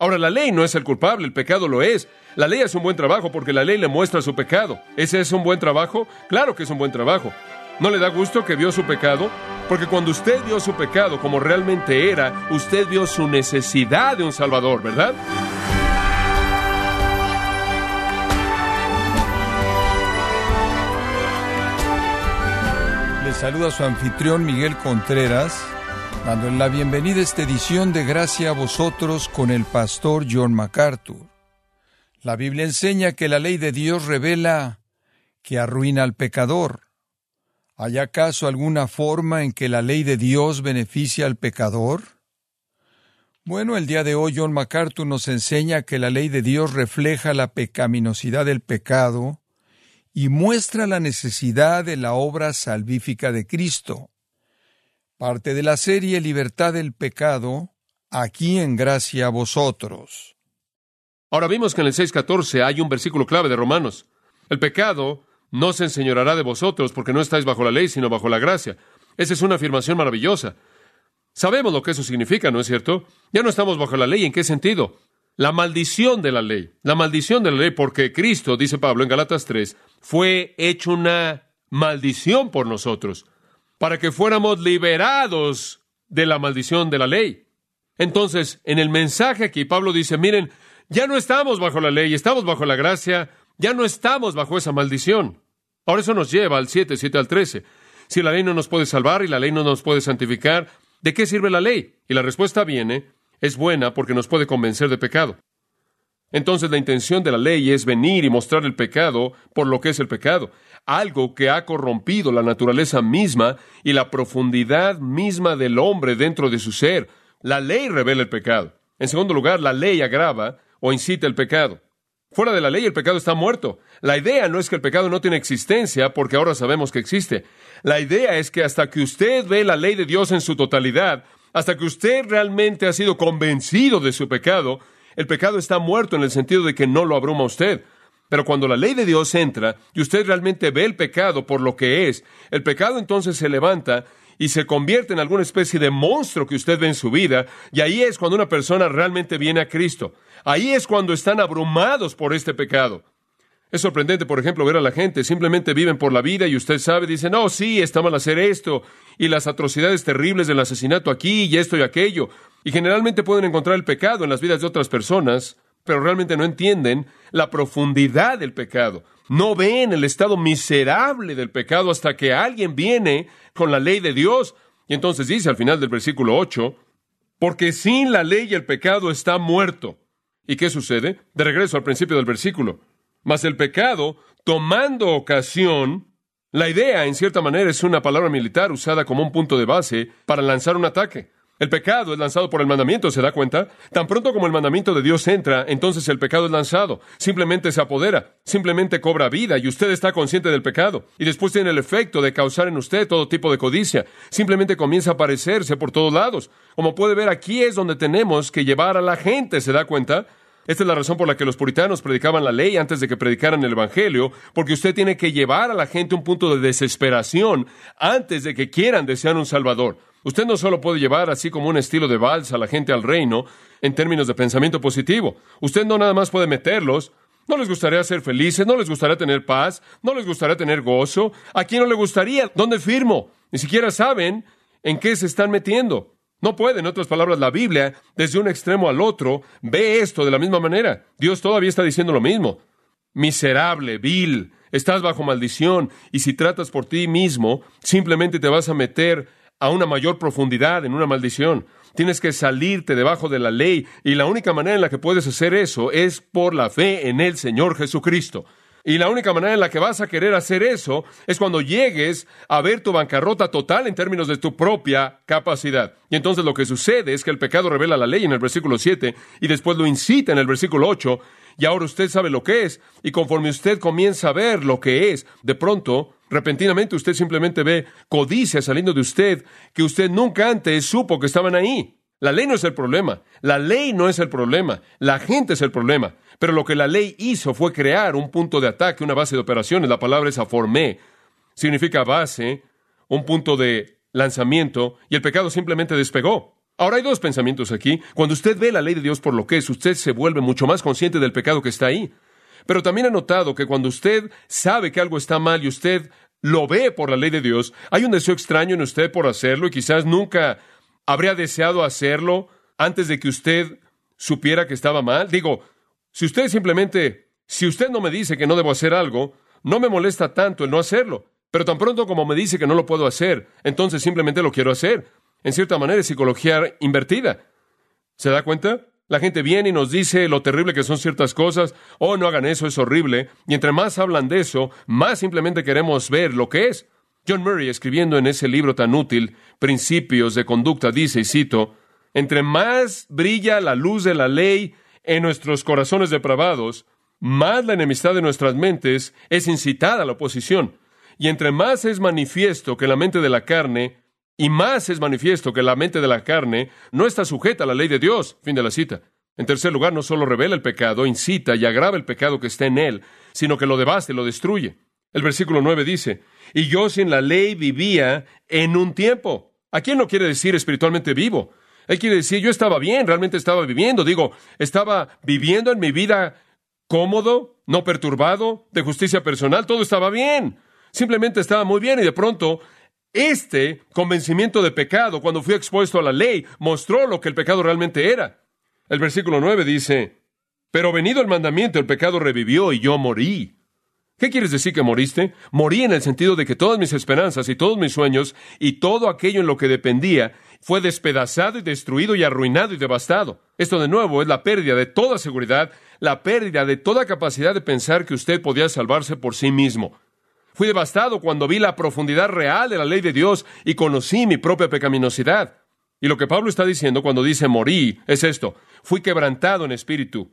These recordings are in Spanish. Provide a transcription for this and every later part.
Ahora, la ley no es el culpable, el pecado lo es. La ley es un buen trabajo porque la ley le muestra su pecado. ¿Ese es un buen trabajo? Claro que es un buen trabajo. ¿No le da gusto que vio su pecado? Porque cuando usted vio su pecado como realmente era, usted vio su necesidad de un Salvador, ¿verdad? Le saluda su anfitrión Miguel Contreras, dándole la bienvenida a esta edición de Gracia a vosotros con el pastor John MacArthur. La Biblia enseña que la ley de Dios revela que arruina al pecador. ¿Hay acaso alguna forma en que la ley de Dios beneficia al pecador? Bueno, el día de hoy John MacArthur nos enseña que la ley de Dios refleja la pecaminosidad del pecado y muestra la necesidad de la obra salvífica de Cristo. Parte de la serie Libertad del Pecado, aquí en gracia a vosotros. Ahora vimos que en el 6.14 hay un versículo clave de Romanos. El pecado no se enseñorará de vosotros porque no estáis bajo la ley, sino bajo la gracia. Esa es una afirmación maravillosa. Sabemos lo que eso significa, ¿no es cierto? Ya no estamos bajo la ley. ¿En qué sentido? La maldición de la ley. La maldición de la ley porque Cristo, dice Pablo en Galatas 3, fue hecho una maldición por nosotros, para que fuéramos liberados de la maldición de la ley. Entonces, en el mensaje aquí, Pablo dice, miren, ya no estamos bajo la ley, estamos bajo la gracia, ya no estamos bajo esa maldición. Ahora eso nos lleva al 7, 7 al 13. Si la ley no nos puede salvar y la ley no nos puede santificar, ¿de qué sirve la ley? Y la respuesta viene es buena porque nos puede convencer de pecado. Entonces la intención de la ley es venir y mostrar el pecado por lo que es el pecado, algo que ha corrompido la naturaleza misma y la profundidad misma del hombre dentro de su ser. La ley revela el pecado. En segundo lugar, la ley agrava o incita el pecado. Fuera de la ley el pecado está muerto. La idea no es que el pecado no tiene existencia porque ahora sabemos que existe. La idea es que hasta que usted ve la ley de Dios en su totalidad, hasta que usted realmente ha sido convencido de su pecado, el pecado está muerto en el sentido de que no lo abruma usted. Pero cuando la ley de Dios entra y usted realmente ve el pecado por lo que es, el pecado entonces se levanta y se convierte en alguna especie de monstruo que usted ve en su vida, y ahí es cuando una persona realmente viene a Cristo. Ahí es cuando están abrumados por este pecado. Es sorprendente, por ejemplo, ver a la gente, simplemente viven por la vida y usted sabe, dicen, no, sí, está mal hacer esto, y las atrocidades terribles del asesinato aquí y esto y aquello. Y generalmente pueden encontrar el pecado en las vidas de otras personas, pero realmente no entienden la profundidad del pecado. No ven el estado miserable del pecado hasta que alguien viene con la ley de Dios. Y entonces dice al final del versículo 8, porque sin la ley el pecado está muerto. ¿Y qué sucede? De regreso al principio del versículo. Mas el pecado, tomando ocasión, la idea, en cierta manera, es una palabra militar usada como un punto de base para lanzar un ataque. El pecado es lanzado por el mandamiento, ¿se da cuenta? Tan pronto como el mandamiento de Dios entra, entonces el pecado es lanzado. Simplemente se apodera, simplemente cobra vida y usted está consciente del pecado. Y después tiene el efecto de causar en usted todo tipo de codicia. Simplemente comienza a aparecerse por todos lados. Como puede ver, aquí es donde tenemos que llevar a la gente, ¿se da cuenta? Esta es la razón por la que los puritanos predicaban la ley antes de que predicaran el Evangelio, porque usted tiene que llevar a la gente a un punto de desesperación antes de que quieran desear un Salvador. Usted no solo puede llevar así como un estilo de vals a la gente al reino en términos de pensamiento positivo. Usted no nada más puede meterlos. ¿No les gustaría ser felices? ¿No les gustaría tener paz? ¿No les gustaría tener gozo? ¿A quién no le gustaría? ¿Dónde firmo? Ni siquiera saben en qué se están metiendo. No puede, en otras palabras, la Biblia, desde un extremo al otro, ve esto de la misma manera. Dios todavía está diciendo lo mismo. Miserable, vil, estás bajo maldición, y si tratas por ti mismo, simplemente te vas a meter a una mayor profundidad en una maldición. Tienes que salirte debajo de la ley, y la única manera en la que puedes hacer eso es por la fe en el Señor Jesucristo. Y la única manera en la que vas a querer hacer eso es cuando llegues a ver tu bancarrota total en términos de tu propia capacidad. Y entonces lo que sucede es que el pecado revela la ley en el versículo 7 y después lo incita en el versículo 8 y ahora usted sabe lo que es y conforme usted comienza a ver lo que es, de pronto, repentinamente usted simplemente ve codicia saliendo de usted que usted nunca antes supo que estaban ahí. La ley no es el problema, la ley no es el problema, la gente es el problema. Pero lo que la ley hizo fue crear un punto de ataque, una base de operaciones. La palabra es aformé. Significa base, un punto de lanzamiento, y el pecado simplemente despegó. Ahora hay dos pensamientos aquí. Cuando usted ve la ley de Dios por lo que es, usted se vuelve mucho más consciente del pecado que está ahí. Pero también ha notado que cuando usted sabe que algo está mal y usted lo ve por la ley de Dios, hay un deseo extraño en usted por hacerlo y quizás nunca habría deseado hacerlo antes de que usted supiera que estaba mal. Digo, si usted simplemente, si usted no me dice que no debo hacer algo, no me molesta tanto el no hacerlo. Pero tan pronto como me dice que no lo puedo hacer, entonces simplemente lo quiero hacer. En cierta manera es psicología invertida. ¿Se da cuenta? La gente viene y nos dice lo terrible que son ciertas cosas, oh, no hagan eso, es horrible, y entre más hablan de eso, más simplemente queremos ver lo que es. John Murray, escribiendo en ese libro tan útil, Principios de Conducta, dice, y cito, entre más brilla la luz de la ley en nuestros corazones depravados, más la enemistad de nuestras mentes es incitada a la oposición. Y entre más es manifiesto que la mente de la carne y más es manifiesto que la mente de la carne no está sujeta a la ley de Dios. Fin de la cita. En tercer lugar, no solo revela el pecado, incita y agrava el pecado que está en él, sino que lo devasta y lo destruye. El versículo 9 dice, y yo sin la ley vivía en un tiempo. ¿A quién no quiere decir espiritualmente vivo? Él quiere decir, yo estaba bien, realmente estaba viviendo. Digo, estaba viviendo en mi vida cómodo, no perturbado, de justicia personal, todo estaba bien. Simplemente estaba muy bien y de pronto este convencimiento de pecado, cuando fui expuesto a la ley, mostró lo que el pecado realmente era. El versículo 9 dice, pero venido el mandamiento, el pecado revivió y yo morí. ¿Qué quieres decir que moriste? Morí en el sentido de que todas mis esperanzas y todos mis sueños y todo aquello en lo que dependía fue despedazado y destruido y arruinado y devastado. Esto de nuevo es la pérdida de toda seguridad, la pérdida de toda capacidad de pensar que usted podía salvarse por sí mismo. Fui devastado cuando vi la profundidad real de la ley de Dios y conocí mi propia pecaminosidad. Y lo que Pablo está diciendo cuando dice morí es esto. Fui quebrantado en espíritu.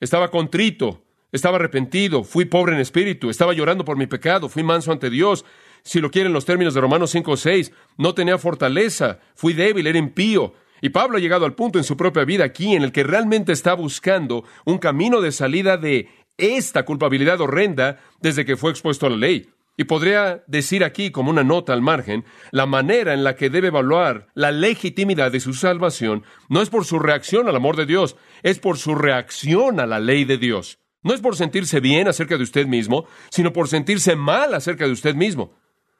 Estaba contrito, estaba arrepentido, fui pobre en espíritu, estaba llorando por mi pecado, fui manso ante Dios. Si lo quieren los términos de Romanos 5 o 6, no tenía fortaleza, fui débil, era impío. Y Pablo ha llegado al punto en su propia vida aquí en el que realmente está buscando un camino de salida de esta culpabilidad horrenda desde que fue expuesto a la ley. Y podría decir aquí, como una nota al margen, la manera en la que debe evaluar la legitimidad de su salvación no es por su reacción al amor de Dios, es por su reacción a la ley de Dios. No es por sentirse bien acerca de usted mismo, sino por sentirse mal acerca de usted mismo.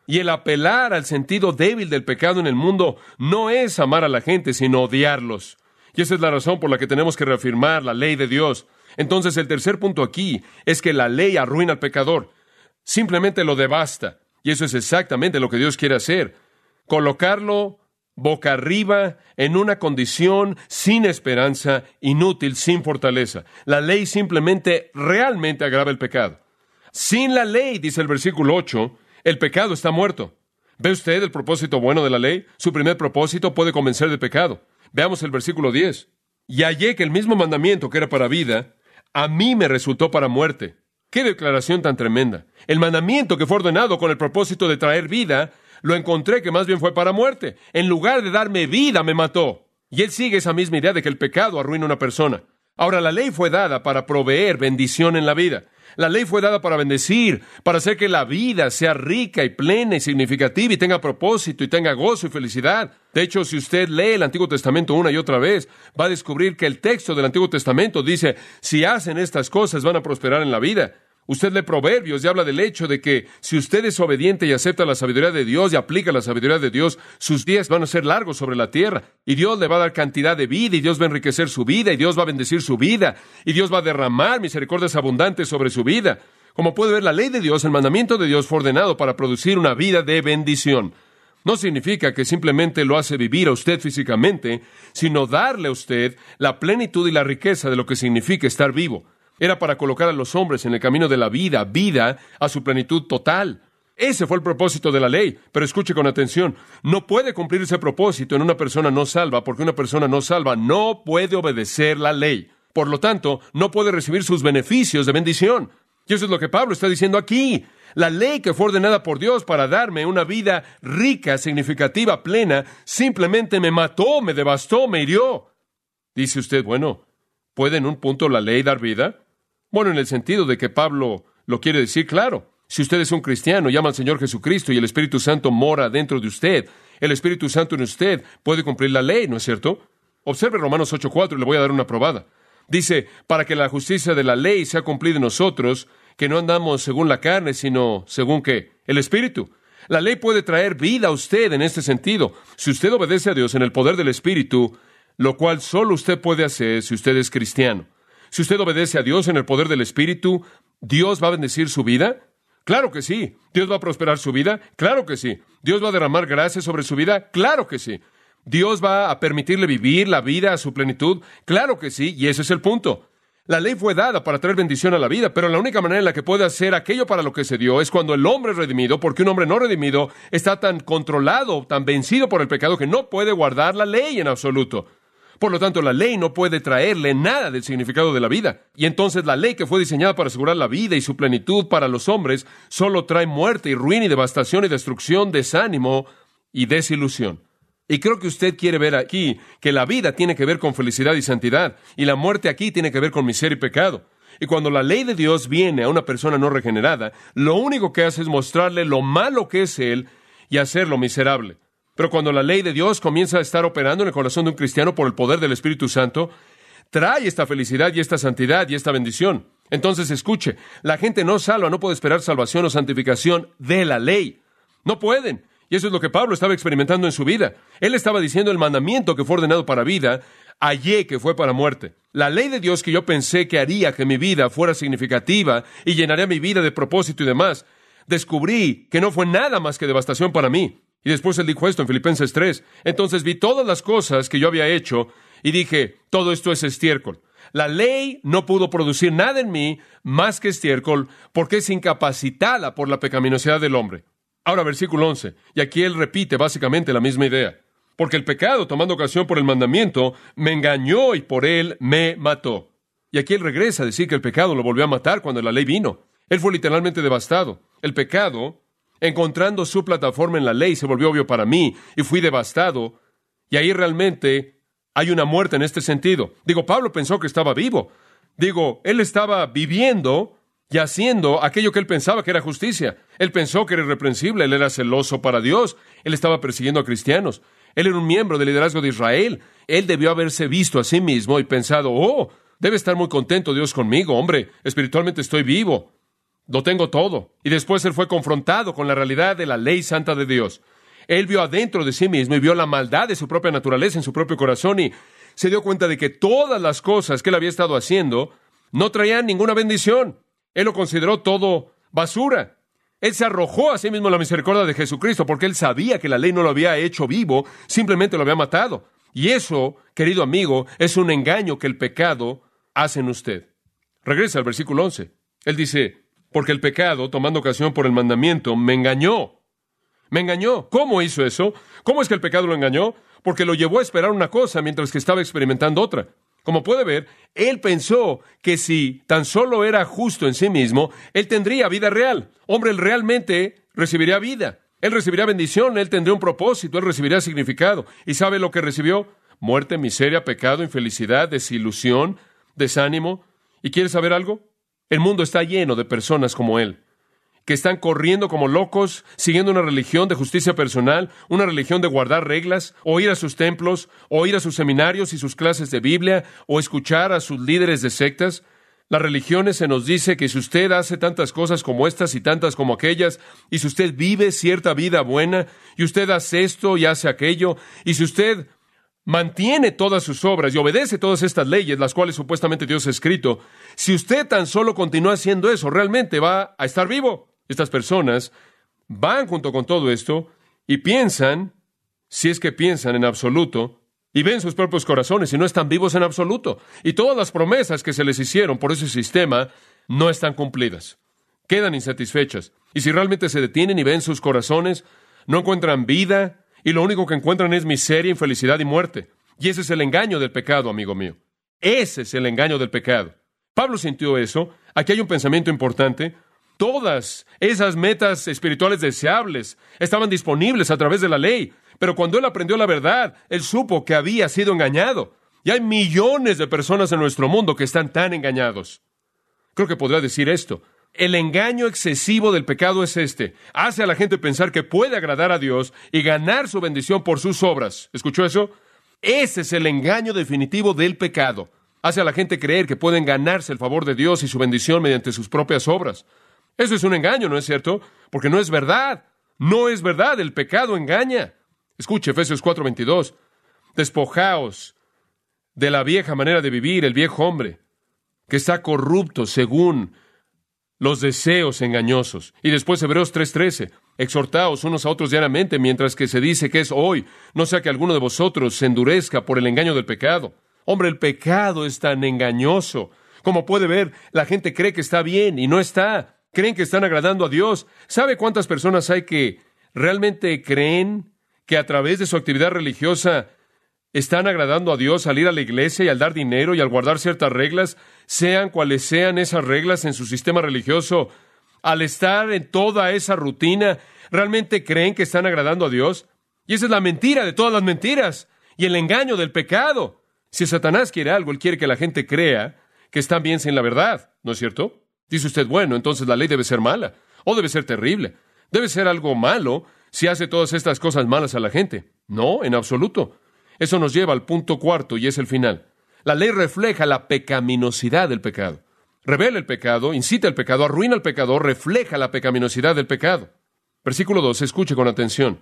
Y el apelar al sentido débil del pecado en el mundo no es amar a la gente, sino odiarlos. Y esa es la razón por la que tenemos que reafirmar la ley de Dios. Entonces el tercer punto aquí es que la ley arruina al pecador, simplemente lo devasta. Y eso es exactamente lo que Dios quiere hacer, colocarlo boca arriba en una condición sin esperanza, inútil, sin fortaleza. La ley simplemente realmente agrava el pecado. Sin la ley, dice el versículo 8, el pecado está muerto. ¿Ve usted el propósito bueno de la ley? Su primer propósito puede convencer de pecado. Veamos el versículo 10. Y hallé que el mismo mandamiento que era para vida, a mí me resultó para muerte. Qué declaración tan tremenda. El mandamiento que fue ordenado con el propósito de traer vida, lo encontré que más bien fue para muerte. En lugar de darme vida, me mató. Y él sigue esa misma idea de que el pecado arruina a una persona. Ahora, la ley fue dada para proveer bendición en la vida. La ley fue dada para bendecir, para hacer que la vida sea rica y plena y significativa y tenga propósito y tenga gozo y felicidad. De hecho, si usted lee el Antiguo Testamento una y otra vez, va a descubrir que el texto del Antiguo Testamento dice, si hacen estas cosas van a prosperar en la vida. Usted lee Proverbios y habla del hecho de que si usted es obediente y acepta la sabiduría de Dios y aplica la sabiduría de Dios, sus días van a ser largos sobre la tierra. Y Dios le va a dar cantidad de vida y Dios va a enriquecer su vida y Dios va a bendecir su vida y Dios va a derramar misericordias abundantes sobre su vida. Como puede ver, la ley de Dios, el mandamiento de Dios fue ordenado para producir una vida de bendición. No significa que simplemente lo hace vivir a usted físicamente, sino darle a usted la plenitud y la riqueza de lo que significa estar vivo era para colocar a los hombres en el camino de la vida, vida a su plenitud total. Ese fue el propósito de la ley. Pero escuche con atención, no puede cumplir ese propósito en una persona no salva, porque una persona no salva no puede obedecer la ley. Por lo tanto, no puede recibir sus beneficios de bendición. Y eso es lo que Pablo está diciendo aquí. La ley que fue ordenada por Dios para darme una vida rica, significativa, plena, simplemente me mató, me devastó, me hirió. Dice usted, bueno, ¿puede en un punto la ley dar vida? Bueno, en el sentido de que Pablo lo quiere decir claro. Si usted es un cristiano, llama al Señor Jesucristo y el Espíritu Santo mora dentro de usted, el Espíritu Santo en usted puede cumplir la ley, ¿no es cierto? Observe Romanos 8:4 y le voy a dar una probada. Dice, para que la justicia de la ley sea cumplida en nosotros, que no andamos según la carne, sino según qué? El Espíritu. La ley puede traer vida a usted en este sentido. Si usted obedece a Dios en el poder del Espíritu, lo cual solo usted puede hacer si usted es cristiano. Si usted obedece a Dios en el poder del Espíritu, ¿Dios va a bendecir su vida? Claro que sí. ¿Dios va a prosperar su vida? Claro que sí. ¿Dios va a derramar gracia sobre su vida? Claro que sí. ¿Dios va a permitirle vivir la vida a su plenitud? Claro que sí, y ese es el punto. La ley fue dada para traer bendición a la vida, pero la única manera en la que puede hacer aquello para lo que se dio es cuando el hombre redimido, porque un hombre no redimido está tan controlado, tan vencido por el pecado que no puede guardar la ley en absoluto. Por lo tanto, la ley no puede traerle nada del significado de la vida. Y entonces la ley que fue diseñada para asegurar la vida y su plenitud para los hombres solo trae muerte y ruina y devastación y destrucción, desánimo y desilusión. Y creo que usted quiere ver aquí que la vida tiene que ver con felicidad y santidad, y la muerte aquí tiene que ver con miseria y pecado. Y cuando la ley de Dios viene a una persona no regenerada, lo único que hace es mostrarle lo malo que es él y hacerlo miserable. Pero cuando la ley de Dios comienza a estar operando en el corazón de un cristiano por el poder del Espíritu Santo, trae esta felicidad y esta santidad y esta bendición. Entonces escuche, la gente no salva, no puede esperar salvación o santificación de la ley. No pueden. Y eso es lo que Pablo estaba experimentando en su vida. Él estaba diciendo el mandamiento que fue ordenado para vida, hallé que fue para muerte. La ley de Dios que yo pensé que haría que mi vida fuera significativa y llenaría mi vida de propósito y demás, descubrí que no fue nada más que devastación para mí. Y después él dijo esto en Filipenses 3. Entonces vi todas las cosas que yo había hecho y dije, todo esto es estiércol. La ley no pudo producir nada en mí más que estiércol porque es incapacitada por la pecaminosidad del hombre. Ahora versículo 11. Y aquí él repite básicamente la misma idea. Porque el pecado, tomando ocasión por el mandamiento, me engañó y por él me mató. Y aquí él regresa a decir que el pecado lo volvió a matar cuando la ley vino. Él fue literalmente devastado. El pecado encontrando su plataforma en la ley, se volvió obvio para mí y fui devastado. Y ahí realmente hay una muerte en este sentido. Digo, Pablo pensó que estaba vivo. Digo, él estaba viviendo y haciendo aquello que él pensaba que era justicia. Él pensó que era irreprensible, él era celoso para Dios, él estaba persiguiendo a cristianos, él era un miembro del liderazgo de Israel, él debió haberse visto a sí mismo y pensado, oh, debe estar muy contento Dios conmigo, hombre, espiritualmente estoy vivo. Lo tengo todo. Y después él fue confrontado con la realidad de la ley santa de Dios. Él vio adentro de sí mismo y vio la maldad de su propia naturaleza en su propio corazón y se dio cuenta de que todas las cosas que él había estado haciendo no traían ninguna bendición. Él lo consideró todo basura. Él se arrojó a sí mismo la misericordia de Jesucristo porque él sabía que la ley no lo había hecho vivo, simplemente lo había matado. Y eso, querido amigo, es un engaño que el pecado hace en usted. Regresa al versículo 11. Él dice, porque el pecado, tomando ocasión por el mandamiento, me engañó. Me engañó. ¿Cómo hizo eso? ¿Cómo es que el pecado lo engañó? Porque lo llevó a esperar una cosa mientras que estaba experimentando otra. Como puede ver, él pensó que si tan solo era justo en sí mismo, él tendría vida real. Hombre, él realmente recibiría vida. Él recibiría bendición, él tendría un propósito, él recibiría significado. ¿Y sabe lo que recibió? Muerte, miseria, pecado, infelicidad, desilusión, desánimo. ¿Y quiere saber algo? El mundo está lleno de personas como él, que están corriendo como locos, siguiendo una religión de justicia personal, una religión de guardar reglas, o ir a sus templos, o ir a sus seminarios y sus clases de Biblia, o escuchar a sus líderes de sectas. Las religiones se nos dice que si usted hace tantas cosas como estas y tantas como aquellas, y si usted vive cierta vida buena, y usted hace esto y hace aquello, y si usted mantiene todas sus obras y obedece todas estas leyes, las cuales supuestamente Dios ha escrito, si usted tan solo continúa haciendo eso, realmente va a estar vivo. Estas personas van junto con todo esto y piensan, si es que piensan en absoluto, y ven sus propios corazones y no están vivos en absoluto. Y todas las promesas que se les hicieron por ese sistema no están cumplidas. Quedan insatisfechas. Y si realmente se detienen y ven sus corazones, no encuentran vida, y lo único que encuentran es miseria, infelicidad y muerte. Y ese es el engaño del pecado, amigo mío. Ese es el engaño del pecado. Pablo sintió eso. Aquí hay un pensamiento importante. Todas esas metas espirituales deseables estaban disponibles a través de la ley. Pero cuando él aprendió la verdad, él supo que había sido engañado. Y hay millones de personas en nuestro mundo que están tan engañados. Creo que podría decir esto. El engaño excesivo del pecado es este. Hace a la gente pensar que puede agradar a Dios y ganar su bendición por sus obras. ¿Escuchó eso? Ese es el engaño definitivo del pecado. Hace a la gente creer que pueden ganarse el favor de Dios y su bendición mediante sus propias obras. Eso es un engaño, ¿no es cierto? Porque no es verdad. No es verdad. El pecado engaña. Escuche Efesios 4:22. Despojaos de la vieja manera de vivir, el viejo hombre, que está corrupto según los deseos engañosos. Y después Hebreos 3:13, exhortaos unos a otros diariamente mientras que se dice que es hoy, no sea que alguno de vosotros se endurezca por el engaño del pecado. Hombre, el pecado es tan engañoso. Como puede ver, la gente cree que está bien y no está. Creen que están agradando a Dios. ¿Sabe cuántas personas hay que realmente creen que a través de su actividad religiosa están agradando a Dios al ir a la iglesia y al dar dinero y al guardar ciertas reglas, sean cuales sean esas reglas en su sistema religioso, al estar en toda esa rutina, ¿realmente creen que están agradando a Dios? Y esa es la mentira de todas las mentiras y el engaño del pecado. Si Satanás quiere algo, él quiere que la gente crea que están bien sin la verdad, ¿no es cierto? Dice usted, bueno, entonces la ley debe ser mala o debe ser terrible. Debe ser algo malo si hace todas estas cosas malas a la gente. No, en absoluto. Eso nos lleva al punto cuarto y es el final. La ley refleja la pecaminosidad del pecado. Revela el pecado, incita el pecado, arruina el pecador, refleja la pecaminosidad del pecado. Versículo 2, escuche con atención.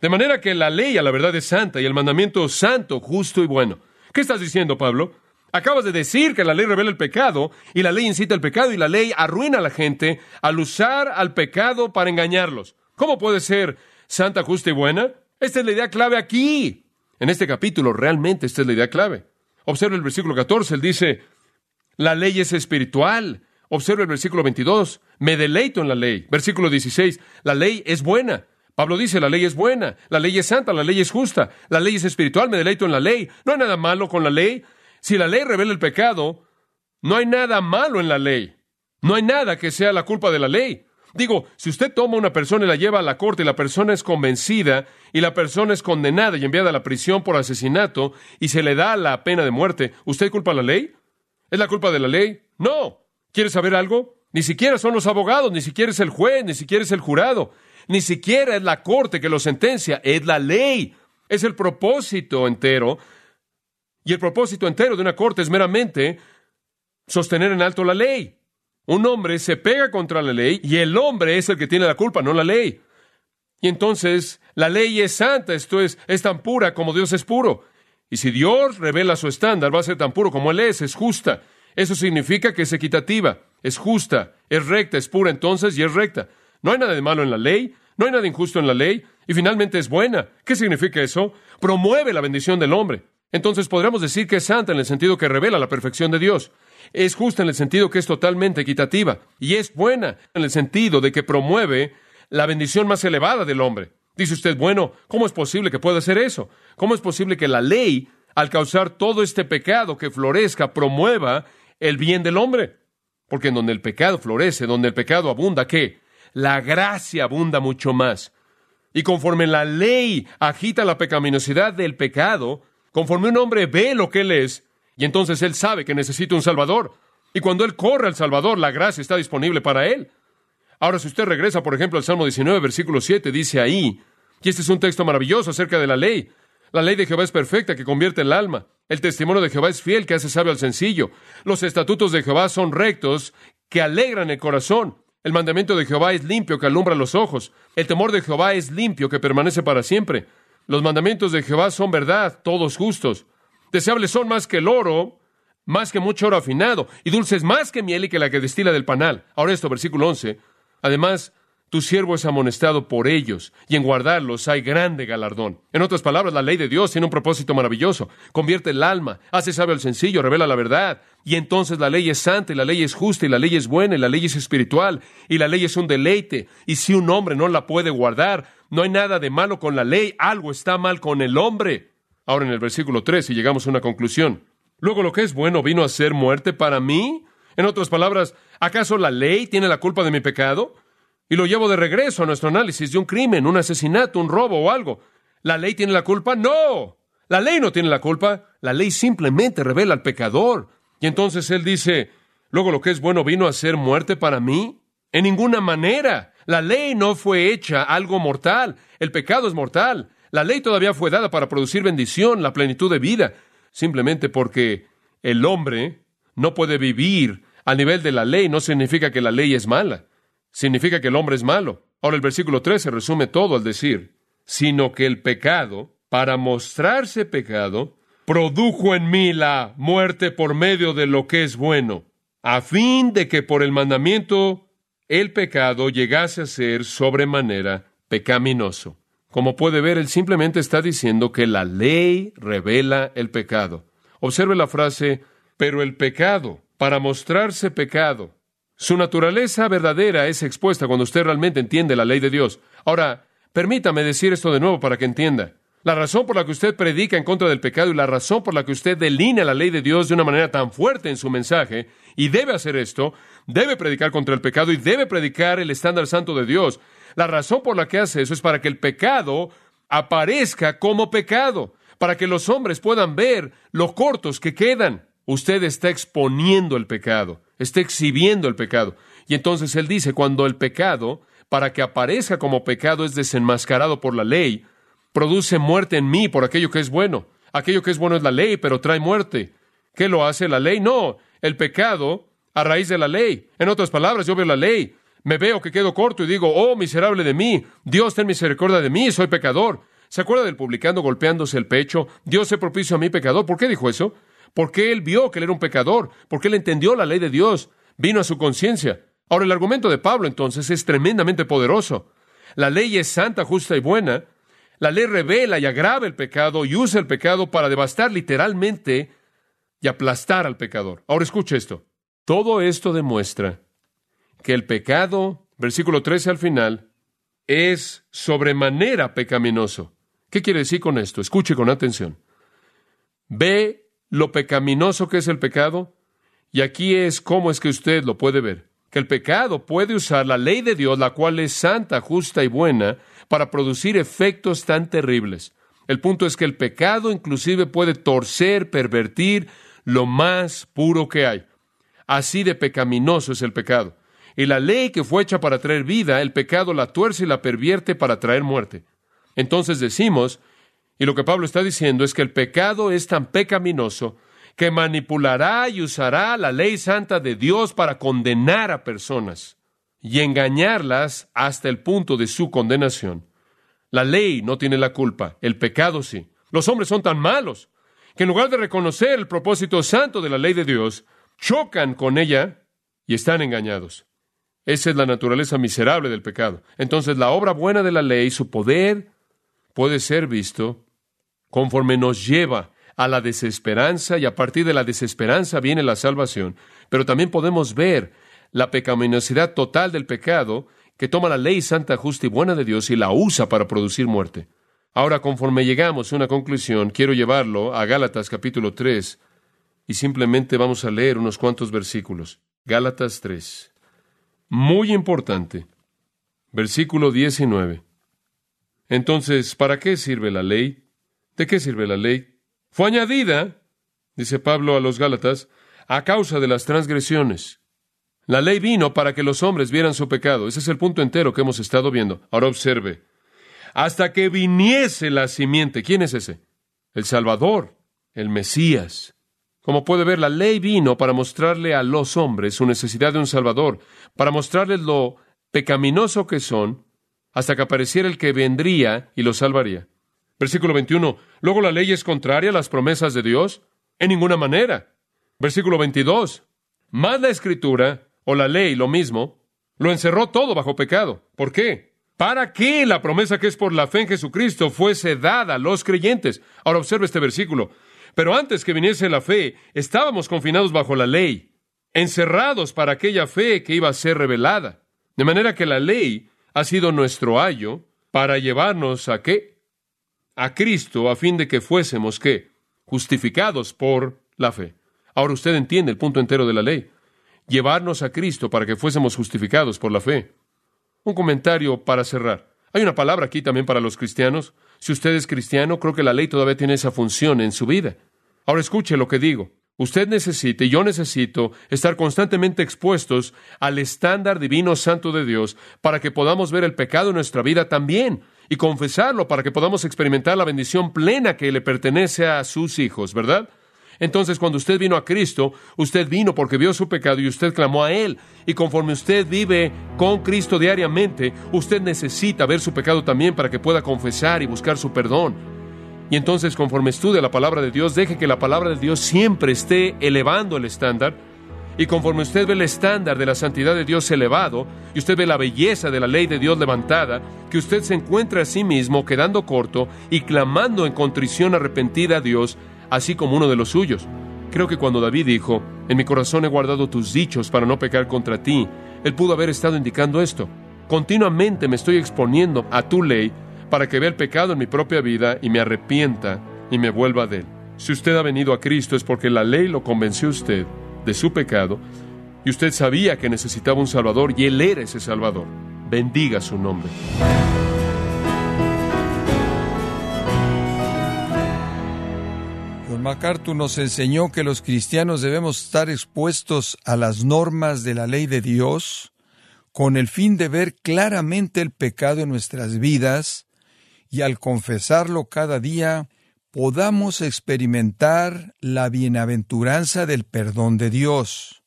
De manera que la ley a la verdad es santa y el mandamiento santo, justo y bueno. ¿Qué estás diciendo, Pablo? Acabas de decir que la ley revela el pecado y la ley incita el pecado y la ley arruina a la gente al usar al pecado para engañarlos. ¿Cómo puede ser santa, justa y buena? Esta es la idea clave aquí. En este capítulo realmente esta es la idea clave. Observe el versículo 14, él dice, la ley es espiritual. Observe el versículo 22, me deleito en la ley. Versículo 16, la ley es buena. Pablo dice, la ley es buena, la ley es santa, la ley es justa, la ley es espiritual, me deleito en la ley. No hay nada malo con la ley. Si la ley revela el pecado, no hay nada malo en la ley. No hay nada que sea la culpa de la ley. Digo, si usted toma a una persona y la lleva a la corte y la persona es convencida y la persona es condenada y enviada a la prisión por asesinato y se le da la pena de muerte, ¿usted culpa a la ley? ¿Es la culpa de la ley? No. ¿Quiere saber algo? Ni siquiera son los abogados, ni siquiera es el juez, ni siquiera es el jurado, ni siquiera es la corte que lo sentencia, es la ley. Es el propósito entero. Y el propósito entero de una corte es meramente sostener en alto la ley. Un hombre se pega contra la ley y el hombre es el que tiene la culpa, no la ley. Y entonces la ley es santa, esto es, es tan pura como Dios es puro. Y si Dios revela su estándar, va a ser tan puro como Él es, es justa. Eso significa que es equitativa, es justa, es recta, es pura entonces y es recta. No hay nada de malo en la ley, no hay nada injusto en la ley, y finalmente es buena. ¿Qué significa eso? Promueve la bendición del hombre. Entonces podríamos decir que es santa en el sentido que revela la perfección de Dios es justa en el sentido que es totalmente equitativa y es buena en el sentido de que promueve la bendición más elevada del hombre. Dice usted, bueno, ¿cómo es posible que pueda hacer eso? ¿Cómo es posible que la ley, al causar todo este pecado que florezca, promueva el bien del hombre? Porque en donde el pecado florece, donde el pecado abunda, ¿qué? La gracia abunda mucho más. Y conforme la ley agita la pecaminosidad del pecado, conforme un hombre ve lo que él es, y entonces él sabe que necesita un Salvador. Y cuando él corre al Salvador, la gracia está disponible para él. Ahora, si usted regresa, por ejemplo, al Salmo 19, versículo 7, dice ahí, y este es un texto maravilloso acerca de la ley. La ley de Jehová es perfecta, que convierte el alma. El testimonio de Jehová es fiel, que hace sabio al sencillo. Los estatutos de Jehová son rectos, que alegran el corazón. El mandamiento de Jehová es limpio, que alumbra los ojos. El temor de Jehová es limpio, que permanece para siempre. Los mandamientos de Jehová son verdad, todos justos. Deseables son más que el oro, más que mucho oro afinado, y dulces más que miel y que la que destila del panal. Ahora esto, versículo 11. Además, tu siervo es amonestado por ellos, y en guardarlos hay grande galardón. En otras palabras, la ley de Dios tiene un propósito maravilloso. Convierte el alma, hace sabio al sencillo, revela la verdad. Y entonces la ley es santa, y la ley es justa, y la ley es buena, y la ley es espiritual, y la ley es un deleite. Y si un hombre no la puede guardar, no hay nada de malo con la ley, algo está mal con el hombre. Ahora en el versículo 3 y llegamos a una conclusión. Luego lo que es bueno vino a ser muerte para mí. En otras palabras, ¿acaso la ley tiene la culpa de mi pecado? Y lo llevo de regreso a nuestro análisis de un crimen, un asesinato, un robo o algo. ¿La ley tiene la culpa? No. La ley no tiene la culpa. La ley simplemente revela al pecador. Y entonces él dice, Luego lo que es bueno vino a ser muerte para mí. En ninguna manera. La ley no fue hecha algo mortal. El pecado es mortal. La ley todavía fue dada para producir bendición, la plenitud de vida, simplemente porque el hombre no puede vivir a nivel de la ley, no significa que la ley es mala, significa que el hombre es malo. Ahora el versículo 13 resume todo al decir, sino que el pecado, para mostrarse pecado, produjo en mí la muerte por medio de lo que es bueno, a fin de que por el mandamiento el pecado llegase a ser sobremanera pecaminoso. Como puede ver, él simplemente está diciendo que la ley revela el pecado. Observe la frase, pero el pecado, para mostrarse pecado. Su naturaleza verdadera es expuesta cuando usted realmente entiende la ley de Dios. Ahora, permítame decir esto de nuevo para que entienda. La razón por la que usted predica en contra del pecado y la razón por la que usted delinea la ley de Dios de una manera tan fuerte en su mensaje, y debe hacer esto, debe predicar contra el pecado y debe predicar el estándar santo de Dios. La razón por la que hace eso es para que el pecado aparezca como pecado, para que los hombres puedan ver los cortos que quedan. Usted está exponiendo el pecado, está exhibiendo el pecado. Y entonces él dice, cuando el pecado, para que aparezca como pecado, es desenmascarado por la ley, produce muerte en mí por aquello que es bueno. Aquello que es bueno es la ley, pero trae muerte. ¿Qué lo hace la ley? No, el pecado a raíz de la ley. En otras palabras, yo veo la ley, me veo que quedo corto y digo, oh, miserable de mí, Dios ten misericordia de mí, soy pecador. ¿Se acuerda del publicano golpeándose el pecho? Dios se propicio a mí pecador. ¿Por qué dijo eso? Porque él vio que él era un pecador, porque él entendió la ley de Dios, vino a su conciencia. Ahora, el argumento de Pablo entonces es tremendamente poderoso. La ley es santa, justa y buena, la ley revela y agrava el pecado y usa el pecado para devastar literalmente y aplastar al pecador. Ahora escuche esto. Todo esto demuestra que el pecado, versículo 13 al final, es sobremanera pecaminoso. ¿Qué quiere decir con esto? Escuche con atención. ¿Ve lo pecaminoso que es el pecado? Y aquí es cómo es que usted lo puede ver. Que el pecado puede usar la ley de Dios, la cual es santa, justa y buena, para producir efectos tan terribles. El punto es que el pecado inclusive puede torcer, pervertir lo más puro que hay. Así de pecaminoso es el pecado. Y la ley que fue hecha para traer vida, el pecado la tuerce y la pervierte para traer muerte. Entonces decimos, y lo que Pablo está diciendo es que el pecado es tan pecaminoso que manipulará y usará la ley santa de Dios para condenar a personas y engañarlas hasta el punto de su condenación. La ley no tiene la culpa, el pecado sí. Los hombres son tan malos que en lugar de reconocer el propósito santo de la ley de Dios, chocan con ella y están engañados. Esa es la naturaleza miserable del pecado. Entonces la obra buena de la ley, su poder, puede ser visto conforme nos lleva a la desesperanza y a partir de la desesperanza viene la salvación. Pero también podemos ver la pecaminosidad total del pecado que toma la ley santa, justa y buena de Dios y la usa para producir muerte. Ahora, conforme llegamos a una conclusión, quiero llevarlo a Gálatas capítulo 3 y simplemente vamos a leer unos cuantos versículos. Gálatas 3. Muy importante. Versículo 19. Entonces, ¿para qué sirve la ley? ¿De qué sirve la ley? Fue añadida, dice Pablo a los Gálatas, a causa de las transgresiones. La ley vino para que los hombres vieran su pecado. Ese es el punto entero que hemos estado viendo. Ahora observe. Hasta que viniese la simiente. ¿Quién es ese? El Salvador, el Mesías. Como puede ver, la ley vino para mostrarle a los hombres su necesidad de un Salvador, para mostrarles lo pecaminoso que son, hasta que apareciera el que vendría y los salvaría. Versículo 21. Luego la ley es contraria a las promesas de Dios. En ninguna manera. Versículo 22. Más la escritura o la ley, lo mismo, lo encerró todo bajo pecado. ¿Por qué? Para que la promesa que es por la fe en Jesucristo fuese dada a los creyentes. Ahora observe este versículo. Pero antes que viniese la fe, estábamos confinados bajo la ley, encerrados para aquella fe que iba a ser revelada. De manera que la ley ha sido nuestro ayo para llevarnos a qué? A Cristo, a fin de que fuésemos qué? Justificados por la fe. Ahora usted entiende el punto entero de la ley llevarnos a Cristo para que fuésemos justificados por la fe. Un comentario para cerrar. Hay una palabra aquí también para los cristianos. Si usted es cristiano, creo que la ley todavía tiene esa función en su vida. Ahora escuche lo que digo. Usted necesita y yo necesito estar constantemente expuestos al estándar divino santo de Dios para que podamos ver el pecado en nuestra vida también y confesarlo para que podamos experimentar la bendición plena que le pertenece a sus hijos, ¿verdad? Entonces, cuando usted vino a Cristo, usted vino porque vio su pecado y usted clamó a Él. Y conforme usted vive con Cristo diariamente, usted necesita ver su pecado también para que pueda confesar y buscar su perdón. Y entonces, conforme estudia la palabra de Dios, deje que la palabra de Dios siempre esté elevando el estándar. Y conforme usted ve el estándar de la santidad de Dios elevado, y usted ve la belleza de la ley de Dios levantada, que usted se encuentra a sí mismo quedando corto y clamando en contrición arrepentida a Dios, así como uno de los suyos. Creo que cuando David dijo, en mi corazón he guardado tus dichos para no pecar contra ti, él pudo haber estado indicando esto. Continuamente me estoy exponiendo a tu ley para que vea el pecado en mi propia vida y me arrepienta y me vuelva de él. Si usted ha venido a Cristo es porque la ley lo convenció a usted de su pecado y usted sabía que necesitaba un Salvador y Él era ese Salvador. Bendiga su nombre. MacArthur nos enseñó que los cristianos debemos estar expuestos a las normas de la ley de Dios con el fin de ver claramente el pecado en nuestras vidas y al confesarlo cada día podamos experimentar la bienaventuranza del perdón de Dios.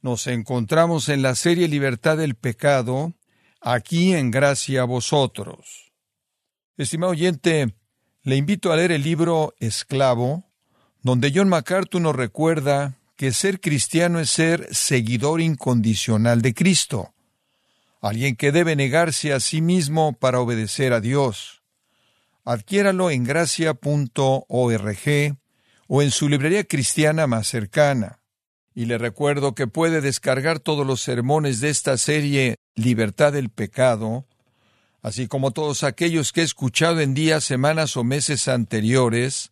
Nos encontramos en la serie Libertad del Pecado, aquí en Gracia a vosotros. Estimado oyente, le invito a leer el libro Esclavo, donde John MacArthur nos recuerda que ser cristiano es ser seguidor incondicional de Cristo, alguien que debe negarse a sí mismo para obedecer a Dios. Adquiéralo en gracia.org o en su librería cristiana más cercana. Y le recuerdo que puede descargar todos los sermones de esta serie Libertad del Pecado así como todos aquellos que he escuchado en días, semanas o meses anteriores,